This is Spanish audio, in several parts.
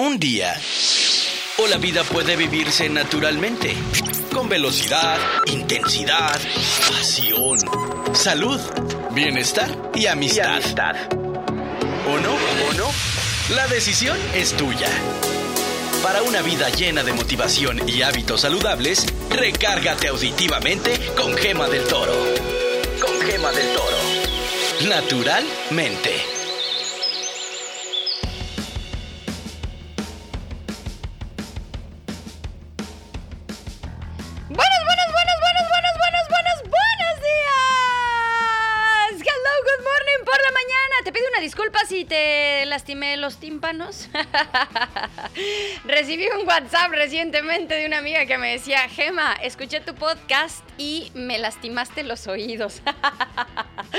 un día. O la vida puede vivirse naturalmente, con velocidad, intensidad, pasión, salud, bienestar y amistad. ¿O no? ¿O no? La decisión es tuya. Para una vida llena de motivación y hábitos saludables, recárgate auditivamente con Gema del Toro. Con Gema del Toro. Naturalmente. Lastimé los tímpanos. Recibí un WhatsApp recientemente de una amiga que me decía, Gema, escuché tu podcast y me lastimaste los oídos.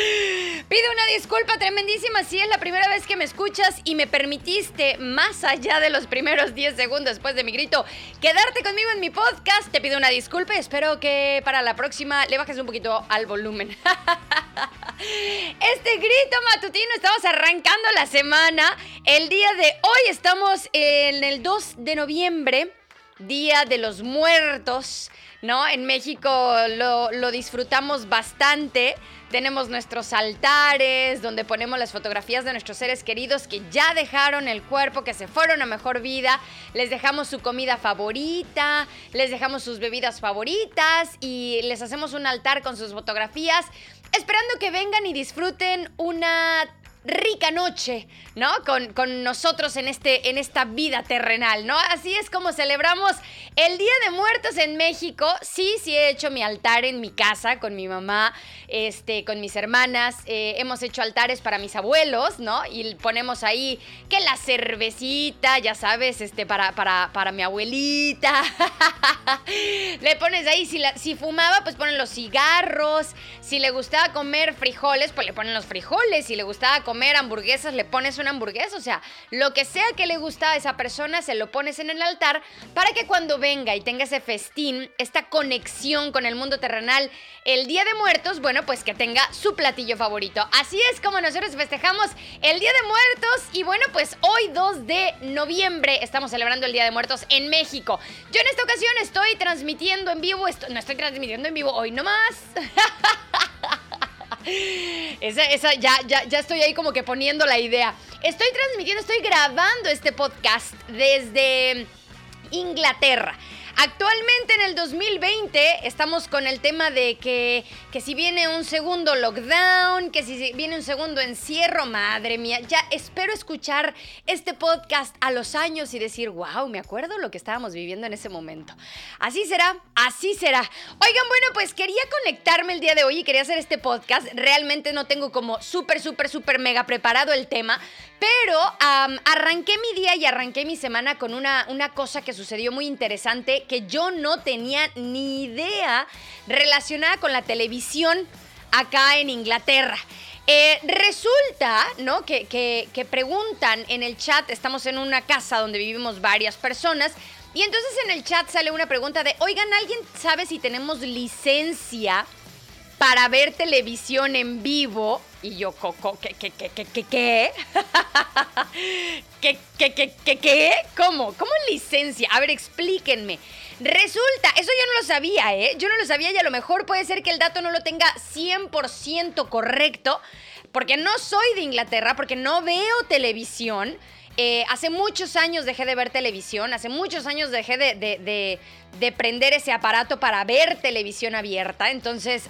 Pido una disculpa tremendísima si es la primera vez que me escuchas y me permitiste, más allá de los primeros 10 segundos después de mi grito, quedarte conmigo en mi podcast. Te pido una disculpa y espero que para la próxima le bajes un poquito al volumen. Este grito matutino, estamos arrancando la semana. El día de hoy estamos en el 2 de noviembre, Día de los Muertos, ¿no? En México lo, lo disfrutamos bastante. Tenemos nuestros altares donde ponemos las fotografías de nuestros seres queridos que ya dejaron el cuerpo, que se fueron a mejor vida. Les dejamos su comida favorita, les dejamos sus bebidas favoritas y les hacemos un altar con sus fotografías, esperando que vengan y disfruten una rica noche, ¿no? Con, con, nosotros en, este, en esta vida terrenal, ¿no? Así es como celebramos el Día de Muertos en México. Sí, sí he hecho mi altar en mi casa con mi mamá, este, con mis hermanas. Eh, hemos hecho altares para mis abuelos, ¿no? Y ponemos ahí que la cervecita, ya sabes, este, para, para, para mi abuelita. le pones ahí, si, si fumaba, pues ponen los cigarros. Si le gustaba comer frijoles, pues le ponen los frijoles. Si le gustaba comer hamburguesas, le pones una hamburguesa. O sea, lo que sea que le gusta a esa persona, se lo pones en el altar para que cuando venga y tenga ese festín, esta conexión con el mundo terrenal, el Día de Muertos, bueno, pues que tenga su platillo favorito. Así es como nosotros festejamos el Día de Muertos y bueno, pues hoy 2 de noviembre estamos celebrando el Día de Muertos en México. Yo en esta ocasión estoy transmitiendo en vivo, no estoy transmitiendo en vivo hoy nomás. Esa, esa, ya, ya, ya estoy ahí como que poniendo la idea. Estoy transmitiendo, estoy grabando este podcast desde Inglaterra. Actualmente en el 2020 estamos con el tema de que, que si viene un segundo lockdown, que si viene un segundo encierro, madre mía, ya espero escuchar este podcast a los años y decir, wow, me acuerdo lo que estábamos viviendo en ese momento. Así será, así será. Oigan, bueno, pues quería conectarme el día de hoy y quería hacer este podcast. Realmente no tengo como súper, súper, súper mega preparado el tema, pero arranqué mi día y arranqué mi semana con una, una cosa que sucedió muy interesante que yo no tenía ni idea relacionada con la televisión acá en Inglaterra. Eh, resulta, ¿no? Que, que, preguntan en el chat, estamos en una casa donde vivimos varias personas, y entonces en el chat sale una pregunta de, oigan, ¿alguien sabe si tenemos licencia para ver televisión en vivo? Y yo, Coco, ¿qué, qué, qué, qué, qué, qué? ¿Qué, qué, qué, qué, qué? ¿Cómo? ¿Cómo licencia? A ver, explíquenme. Resulta, eso yo no lo sabía, ¿eh? Yo no lo sabía y a lo mejor puede ser que el dato no lo tenga 100% correcto, porque no soy de Inglaterra, porque no veo televisión. Eh, hace muchos años dejé de ver televisión, hace muchos años dejé de, de, prender ese aparato para ver televisión abierta. Entonces,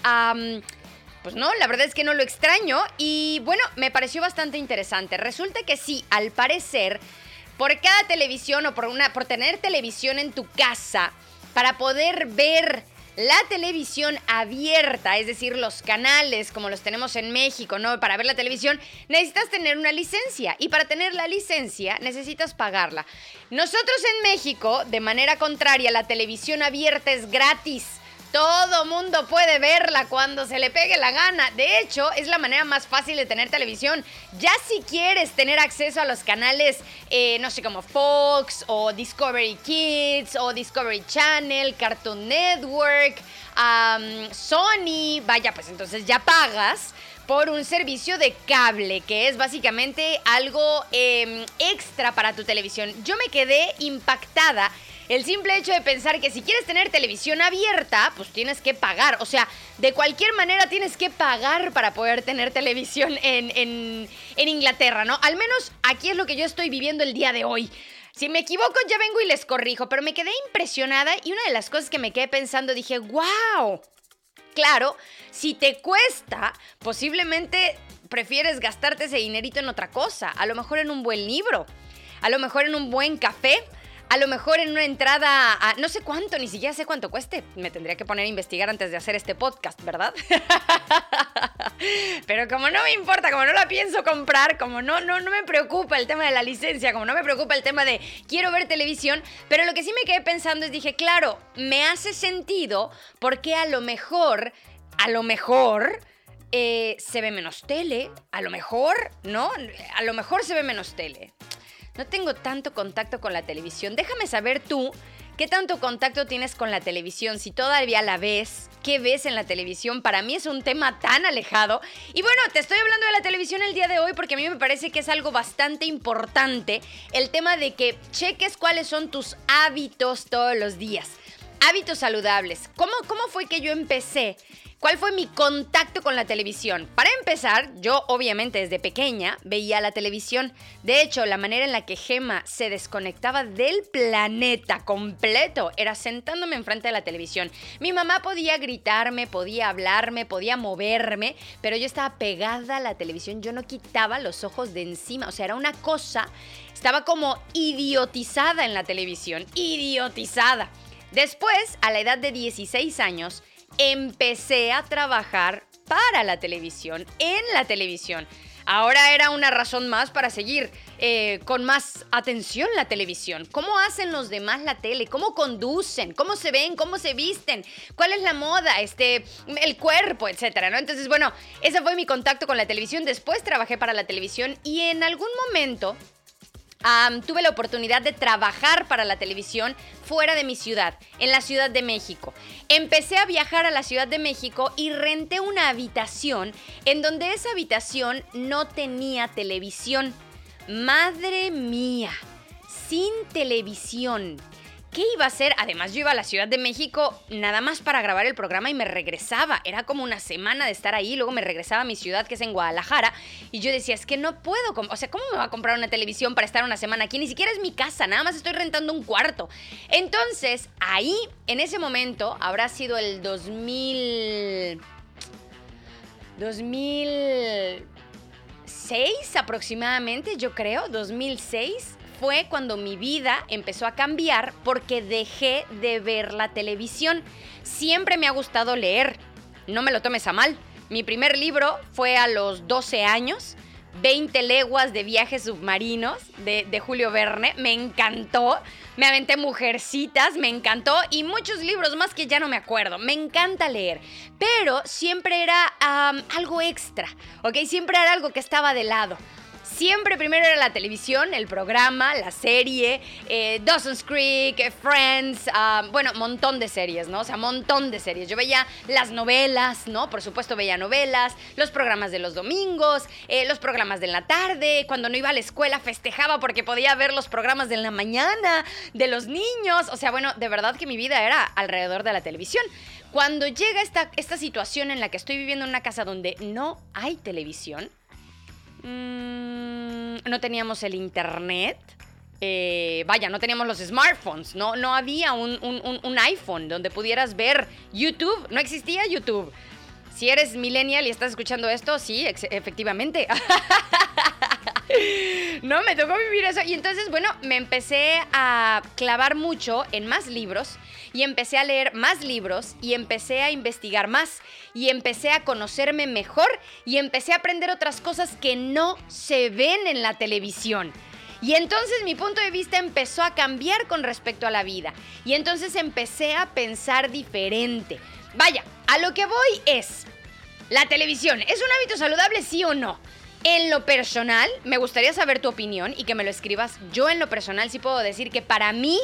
pues no, la verdad es que no lo extraño y bueno, me pareció bastante interesante. Resulta que sí, al parecer por cada televisión o por, una, por tener televisión en tu casa, para poder ver la televisión abierta, es decir, los canales como los tenemos en México, ¿no? Para ver la televisión necesitas tener una licencia y para tener la licencia necesitas pagarla. Nosotros en México, de manera contraria, la televisión abierta es gratis. Todo mundo puede verla cuando se le pegue la gana. De hecho, es la manera más fácil de tener televisión. Ya si quieres tener acceso a los canales, eh, no sé, como Fox o Discovery Kids o Discovery Channel, Cartoon Network, Sony, vaya, pues entonces ya pagas por un servicio de cable, que es básicamente algo em, extra para tu televisión. Yo me quedé impactada el simple hecho de pensar que si quieres tener televisión abierta, pues tienes que pagar. O sea, de cualquier manera tienes que pagar para poder tener televisión en, Inglaterra, ¿no? Al menos aquí es lo que yo estoy viviendo el día de hoy. Si me equivoco, ya vengo y les corrijo, pero me quedé impresionada y una de las cosas que me quedé pensando, dije, wow. Claro, si te cuesta, posiblemente prefieres gastarte ese dinerito en otra cosa, a lo mejor en un buen libro, a lo mejor en un buen café, a lo mejor en una entrada a no sé cuánto, ni siquiera sé cuánto cueste. Me tendría que poner a investigar antes de hacer este podcast, ¿verdad? Pero como no me importa, como no la pienso comprar, como no, no, no me preocupa el tema de la licencia, como no me preocupa el tema de quiero ver televisión, pero lo que sí me quedé pensando es dije, claro, me hace sentido porque a lo mejor, a lo mejor... Eh, se ve menos tele, a lo mejor, ¿no? A lo mejor se ve menos tele no tengo tanto contacto con la televisión. Déjame saber tú qué tanto contacto tienes con la televisión, si todavía la ves, qué ves en la televisión. Para mí es un tema tan alejado. Y bueno, te estoy hablando de la televisión el día de hoy porque a mí me parece que es algo bastante importante el tema de que cheques cuáles son tus hábitos todos los días. Hábitos saludables. ¿Cómo, cómo fue que yo empecé? ¿Cuál fue mi contacto con la televisión? Para empezar, yo obviamente desde pequeña veía la televisión. De hecho, la manera en la que Gema se desconectaba del planeta completo era sentándome enfrente de la televisión. Mi mamá podía gritarme, podía hablarme, podía moverme, pero yo estaba pegada a la televisión. Yo no quitaba los ojos de encima. O sea, era una cosa, estaba como idiotizada en la televisión. Idiotizada. Después, a la edad de 16 años, empecé a trabajar para la televisión, en la televisión. Ahora era una razón más para seguir eh, con más atención la televisión. ¿Cómo hacen los demás la tele? ¿Cómo conducen? ¿Cómo se ven? ¿Cómo se visten? ¿Cuál es la moda? Este, el cuerpo, etcétera, ¿no? Entonces, bueno, ese fue mi contacto con la televisión. Después trabajé para la televisión y en algún momento tuve la oportunidad de trabajar para la televisión fuera de mi ciudad, en la Ciudad de México. Empecé a viajar a la Ciudad de México y renté una habitación en donde esa habitación no tenía televisión. Madre mía, sin televisión. ¿Qué iba a hacer? Además, yo iba a la Ciudad de México nada más para grabar el programa y me regresaba. Era como una semana de estar ahí, luego me regresaba a mi ciudad, que es en Guadalajara, y yo decía, es que no puedo, o sea, ¿cómo me va a comprar una televisión para estar una semana aquí? Ni siquiera es mi casa, nada más estoy rentando un cuarto. Entonces, ahí, en ese momento, habrá sido el 2000... 2006 aproximadamente, yo creo, 2006 fue cuando mi vida empezó a cambiar porque dejé de ver la televisión. Siempre me ha gustado leer, no me lo tomes a mal. Mi primer libro fue a los 12 años. 20 leguas de viajes submarinos de, Julio Verne. Me encantó. Me aventé Mujercitas, me encantó. Y muchos libros más que ya no me acuerdo. Me encanta leer. Pero siempre era algo extra, ¿ok? Siempre era algo que estaba de lado. Siempre primero era la televisión, el programa, la serie, eh, Dawson's Creek, eh, Friends, ah, bueno, montón de series, ¿no? O sea, montón de series. Yo veía las novelas, ¿no? Por supuesto veía novelas, los programas de los domingos, eh, los programas de la tarde. Cuando no iba a la escuela festejaba porque podía ver los programas de la mañana, de los niños. O sea, bueno, de verdad que mi vida era alrededor de la televisión. Cuando llega esta, esta situación en la que estoy viviendo en una casa donde no hay televisión, Mm, no teníamos el internet. Eh, vaya, no teníamos los smartphones, no, no había un, un, iPhone donde pudieras ver YouTube, no existía YouTube. Si eres millennial y estás escuchando esto, sí, efectivamente. no, me tocó vivir eso. Y entonces, bueno, me empecé a clavar mucho en más libros y empecé a leer más libros y empecé a investigar más y empecé a conocerme mejor y empecé a aprender otras cosas que no se ven en la televisión. Y entonces mi punto de vista empezó a cambiar con respecto a la vida. Y entonces empecé a pensar diferente. Vaya, a lo que voy es, la televisión, ¿es un hábito saludable sí o no? En lo personal, me gustaría saber tu opinión y que me lo escribas. Yo en lo personal sí puedo decir que para mí,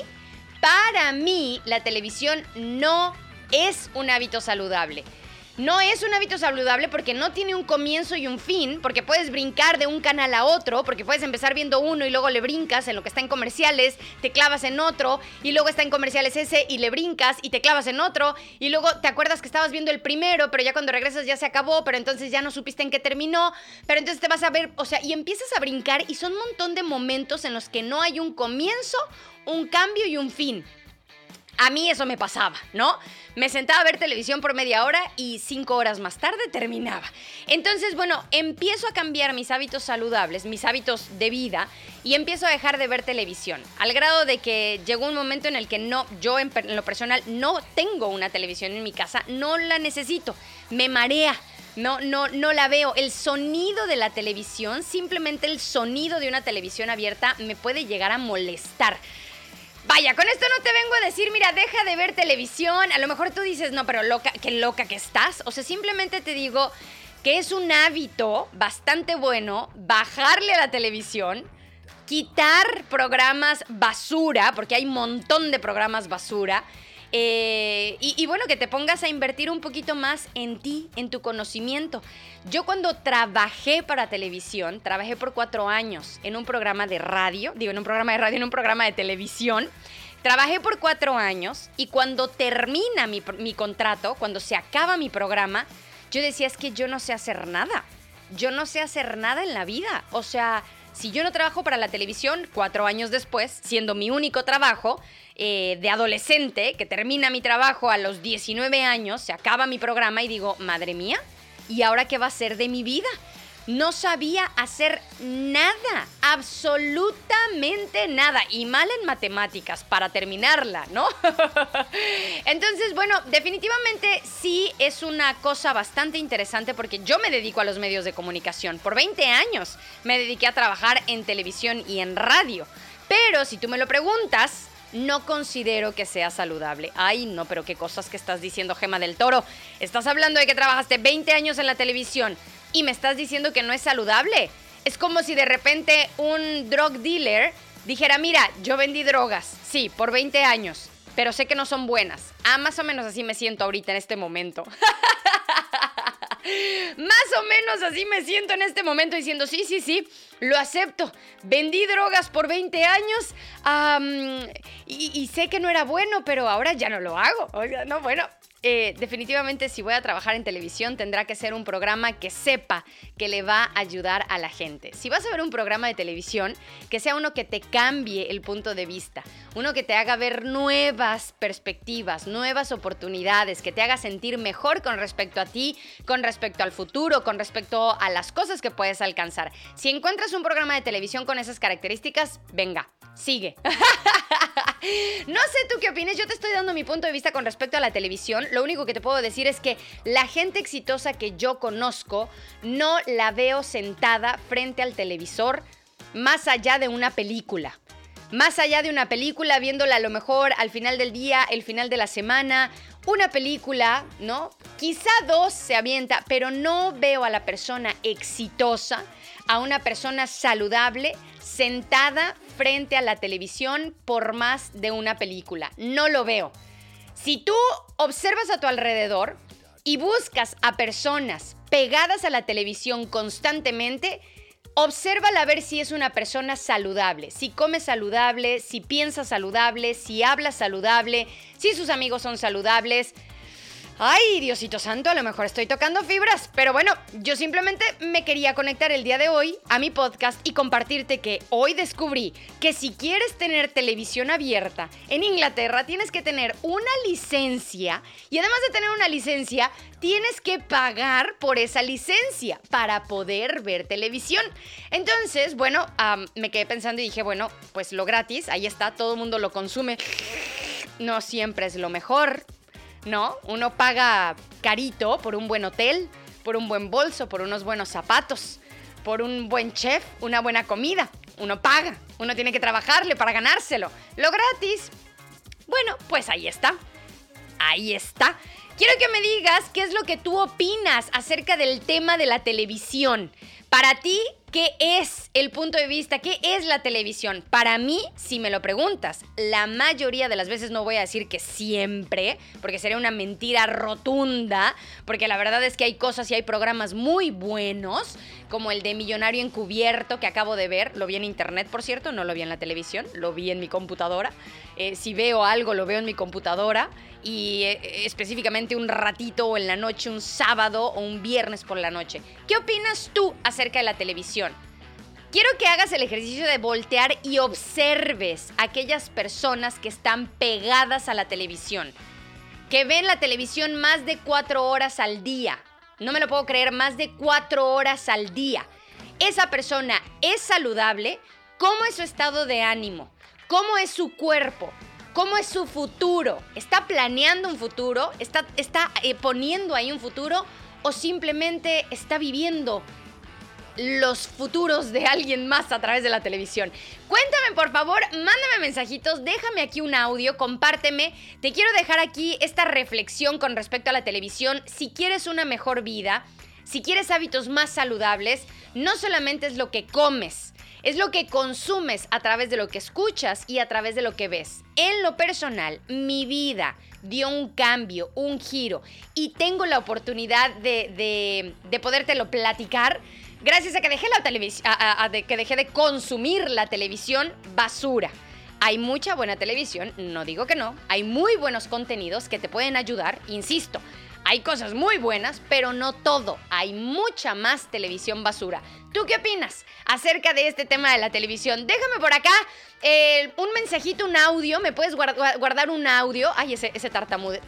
para mí, la televisión no es un hábito saludable. No es un hábito saludable porque no tiene un comienzo y un fin, porque puedes brincar de un canal a otro, porque puedes empezar viendo uno y luego le brincas en lo que está en comerciales, te clavas en otro, y luego está en comerciales ese y le brincas y te clavas en otro, y luego te acuerdas que estabas viendo el primero, pero ya cuando regresas ya se acabó, pero entonces ya no supiste en qué terminó, pero entonces te vas a ver, o sea, y empiezas a brincar y son un montón de momentos en los que no hay un comienzo, un cambio y un fin. A mí eso me pasaba, ¿no? Me sentaba a ver televisión por media hora y cinco horas más tarde terminaba. Entonces, bueno, empiezo a cambiar mis hábitos saludables, mis hábitos de vida y empiezo a dejar de ver televisión. Al grado de que llegó un momento en el que no, yo en, lo personal no tengo una televisión en mi casa, no la necesito, me marea. No, no, no la veo. El sonido de la televisión, simplemente el sonido de una televisión abierta me puede llegar a molestar. Vaya, con esto no te vengo a decir, mira, deja de ver televisión. A lo mejor tú dices, no, pero loca, qué loca que estás. O sea, simplemente te digo que es un hábito bastante bueno bajarle a la televisión, quitar programas basura, porque hay un montón de programas basura eh, y, bueno, que te pongas a invertir un poquito más en ti, en tu conocimiento. Yo cuando trabajé para televisión, trabajé por cuatro años en un programa de radio, digo, en un programa de radio, en un programa de televisión. Trabajé por cuatro años y cuando termina mi, mi contrato, cuando se acaba mi programa, yo decía, es que yo no sé hacer nada. Yo no sé hacer nada en la vida. O sea, si yo no trabajo para la televisión, cuatro años después, siendo mi único trabajo, eh, de adolescente, que termina mi trabajo a los 19 años, se acaba mi programa y digo, madre mía, ¿y ahora qué va a ser de mi vida? No sabía hacer nada, absolutamente nada, y mal en matemáticas para terminarla, ¿no? Entonces, bueno, definitivamente sí es una cosa bastante interesante porque yo me dedico a los medios de comunicación. Por 20 años me dediqué a trabajar en televisión y en radio. Pero si tú me lo preguntas, no considero que sea saludable. Ay, no, pero qué cosas que estás diciendo, Gema del Toro. Estás hablando de que trabajaste 20 años en la televisión y me estás diciendo que no es saludable. Es como si de repente un drug dealer dijera, mira, yo vendí drogas, sí, por 20 años, pero sé que no son buenas. Ah, más o menos así me siento ahorita en este momento. Más o menos así me siento en este momento diciendo, sí, sí, sí, lo acepto. Vendí drogas por 20 años y, y, sé que no era bueno, pero ahora ya no lo hago. Oiga, no, bueno, eh, definitivamente si voy a trabajar en televisión tendrá que ser un programa que sepa que le va a ayudar a la gente. Si vas a ver un programa de televisión, que sea uno que te cambie el punto de vista, uno que te haga ver nuevas perspectivas, nuevas oportunidades, que te haga sentir mejor con respecto a ti, con respecto al futuro, con respecto a las cosas que puedes alcanzar. Si encuentras un programa de televisión con esas características, venga, sigue. no sé tú qué opinas, yo te estoy dando mi punto de vista con respecto a la televisión lo único que te puedo decir es que la gente exitosa que yo conozco no la veo sentada frente al televisor más allá de una película. Más allá de una película, viéndola a lo mejor al final del día, el final de la semana, una película, ¿no? Quizá dos se avienta, pero no veo a la persona exitosa, a una persona saludable, sentada frente a la televisión por más de una película. No lo veo. Si tú observas a tu alrededor y buscas a personas pegadas a la televisión constantemente, obsérvala a ver si es una persona saludable, si come saludable, si piensa saludable, si habla saludable, si sus amigos son saludables. Ay, Diosito Santo, a lo mejor estoy tocando fibras, pero bueno, yo simplemente me quería conectar el día de hoy a mi podcast y compartirte que hoy descubrí que si quieres tener televisión abierta en Inglaterra tienes que tener una licencia y además de tener una licencia tienes que pagar por esa licencia para poder ver televisión. Entonces, bueno, me quedé pensando y dije, bueno, pues lo gratis, ahí está, todo el mundo lo consume. No siempre es lo mejor, ¿no? Uno paga carito por un buen hotel, por un buen bolso, por unos buenos zapatos, por un buen chef, una buena comida. Uno paga, uno tiene que trabajarle para ganárselo. Lo gratis, bueno, pues ahí está. Ahí está. Quiero que me digas qué es lo que tú opinas acerca del tema de la televisión. Para ti, ¿Qué es el punto de vista? ¿Qué es la televisión? Para mí, si me lo preguntas, la mayoría de las veces no voy a decir que siempre, porque sería una mentira rotunda, porque la verdad es que hay cosas y hay programas muy buenos, como el de Millonario Encubierto que acabo de ver, lo vi en internet, por cierto, no lo vi en la televisión, lo vi en mi computadora. Eh, si veo algo, lo veo en mi computadora y eh, específicamente un ratito o en la noche, un sábado o un viernes por la noche. ¿Qué opinas tú acerca de la televisión? Quiero que hagas el ejercicio de voltear y observes aquellas personas que están pegadas a la televisión, que ven la televisión más de cuatro horas al día. No me lo puedo creer, más de cuatro horas al día. Esa persona es saludable. ¿Cómo es su estado de ánimo? ¿Cómo es su cuerpo? ¿Cómo es su futuro? ¿Está planeando un futuro? ¿Está, eh, poniendo ahí un futuro? ¿O simplemente está viviendo los futuros de alguien más a través de la televisión. Cuéntame, por favor, mándame mensajitos, déjame aquí un audio, compárteme. Te quiero dejar aquí esta reflexión con respecto a la televisión. Si quieres una mejor vida, si quieres hábitos más saludables, no solamente es lo que comes, es lo que consumes a través de lo que escuchas y a través de lo que ves. En lo personal, mi vida dio un cambio, un giro y tengo la oportunidad de, de, de podértelo platicar gracias a que dejé la televisión, que dejé de consumir la televisión basura. Hay mucha buena televisión, no digo que no, hay muy buenos contenidos que te pueden ayudar, insisto. Hay cosas muy buenas, pero no todo. Hay mucha más televisión basura. ¿Tú qué opinas acerca de este tema de la televisión? Déjame por acá eh, un mensajito, un audio. ¿Me puedes guardar un audio? Ay, ese, ese tartamudeo.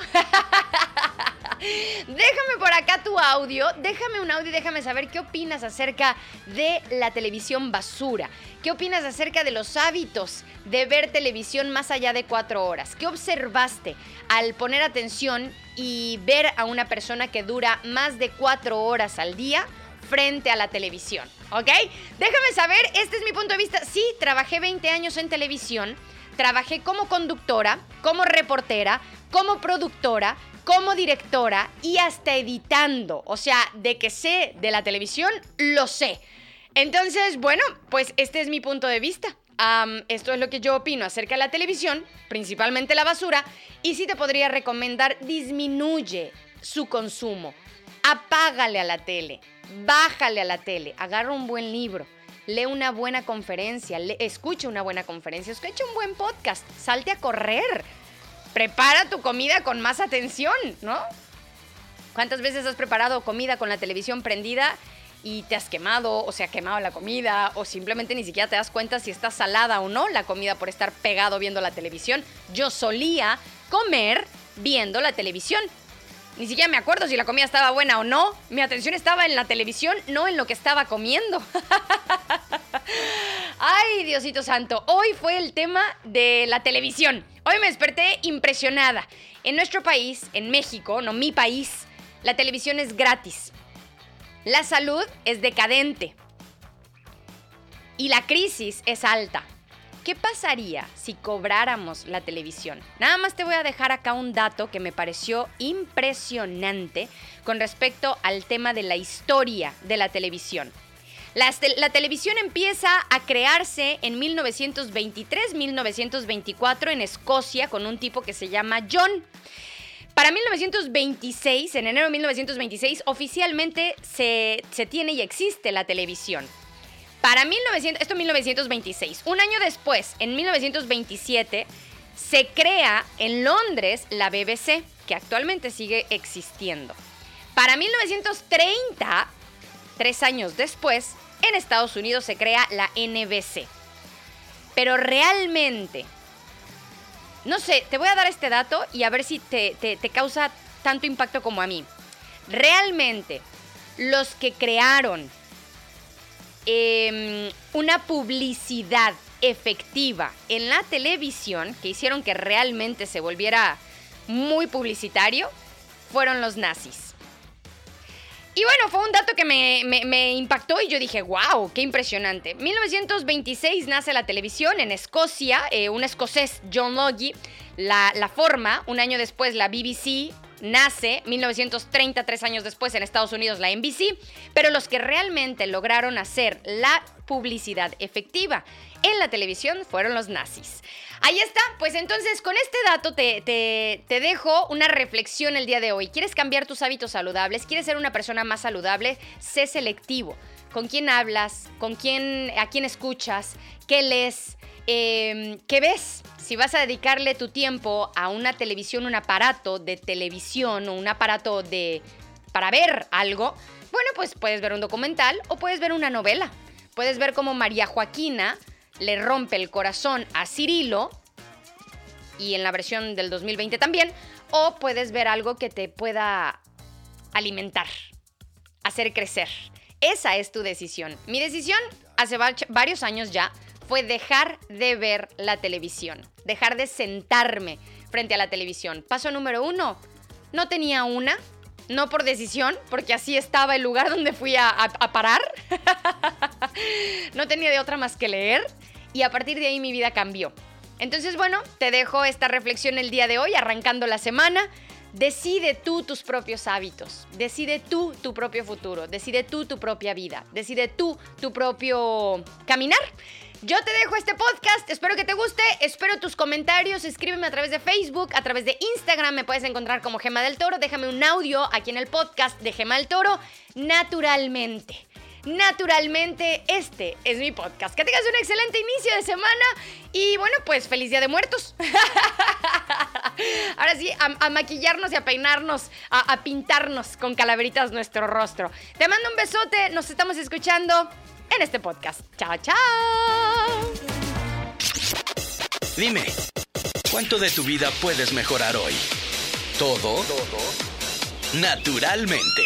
déjame por acá tu audio. Déjame un audio y déjame saber qué opinas acerca de la televisión basura. ¿Qué opinas acerca de los hábitos de ver televisión más allá de cuatro horas? ¿Qué observaste al poner atención y ver a una persona que dura más de cuatro horas al día? frente a la televisión, ¿ok? Déjame saber, este es mi punto de vista. Sí, trabajé 20 años en televisión, trabajé como conductora, como reportera, como productora, como directora y hasta editando. O sea, de que sé de la televisión, lo sé. Entonces, bueno, pues este es mi punto de vista. esto es lo que yo opino acerca de la televisión, principalmente la basura, y sí te podría recomendar disminuye su consumo. Apágale a la tele, bájale a la tele, agarra un buen libro, lee una buena conferencia, escucha una buena conferencia, escucha un buen podcast, salte a correr, prepara tu comida con más atención, ¿no? ¿Cuántas veces has preparado comida con la televisión prendida y te has quemado o se ha quemado la comida o simplemente ni siquiera te das cuenta si está salada o no la comida por estar pegado viendo la televisión? Yo solía comer viendo la televisión. Ni siquiera me acuerdo si la comida estaba buena o no. Mi atención estaba en la televisión, no en lo que estaba comiendo. Ay, Diosito Santo, hoy fue el tema de la televisión. Hoy me desperté impresionada. En nuestro país, en México, no mi país, la televisión es gratis. La salud es decadente. Y la crisis es alta. ¿Qué pasaría si cobráramos la televisión? Nada más te voy a dejar acá un dato que me pareció impresionante con respecto al tema de la historia de la televisión. La, televisión empieza a crearse en 1923-1924 en Escocia con un tipo que se llama John. Para 1926, en enero de 1926, oficialmente se, se tiene y existe la televisión. Para 1900, esto 1926. Un año después, en 1927, se crea en Londres la BBC, que actualmente sigue existiendo. Para 1930, tres años después, en Estados Unidos se crea la NBC. Pero realmente, no sé, te voy a dar este dato y a ver si te, causa tanto impacto como a mí. Realmente, los que crearon Em, una publicidad efectiva en la televisión que hicieron que realmente se volviera muy publicitario fueron los nazis. Y bueno, fue un dato que me, impactó y yo dije, wow, qué impresionante. 1926 nace la televisión en Escocia, eh, un escocés, John Logie, la, la forma, un año después la BBC nace 1933 años después en Estados Unidos la NBC, pero los que realmente lograron hacer la publicidad efectiva en la televisión fueron los nazis. Ahí está, pues entonces con este dato te, te, dejo una reflexión el día de hoy. ¿Quieres cambiar tus hábitos saludables? ¿Quieres ser una persona más saludable? Sé selectivo. ¿Con quién hablas? ¿Con quién, a quién escuchas? ¿Qué lees? Em, ¿Qué ves? Si vas a dedicarle tu tiempo a una televisión, un aparato de televisión o un aparato de para ver algo, bueno, pues puedes ver un documental o puedes ver una novela. Puedes ver cómo María Joaquina le rompe el corazón a Cirilo y en la versión del 2020 también, o puedes ver algo que te pueda alimentar, hacer crecer. Esa es tu decisión. Mi decisión hace varios años ya fue dejar de ver la televisión, dejar de sentarme frente a la televisión. Paso número uno, no tenía una, no por decisión, porque así estaba el lugar donde fui a, parar. no tenía de otra más que leer y a partir de ahí mi vida cambió. Entonces, bueno, te dejo esta reflexión el día de hoy, arrancando la semana. Decide tú tus propios hábitos, decide tú tu propio futuro, decide tú tu propia vida, decide tú tu propio caminar. Yo te dejo este podcast, espero que te guste, espero tus comentarios, escríbeme a través de Facebook, a través de Instagram, me puedes encontrar como Gema del Toro, déjame un audio aquí en el podcast de Gema del Toro, naturalmente naturalmente este es mi podcast. Que tengas un excelente inicio de semana y bueno, pues feliz Día de Muertos. Ahora sí, a, maquillarnos y a peinarnos, a, a pintarnos con calaveritas nuestro rostro. Te mando un besote, nos estamos escuchando en este podcast. Chao, chao. Dime, ¿cuánto de tu vida puedes mejorar hoy? ¿Todo? Todo. Naturalmente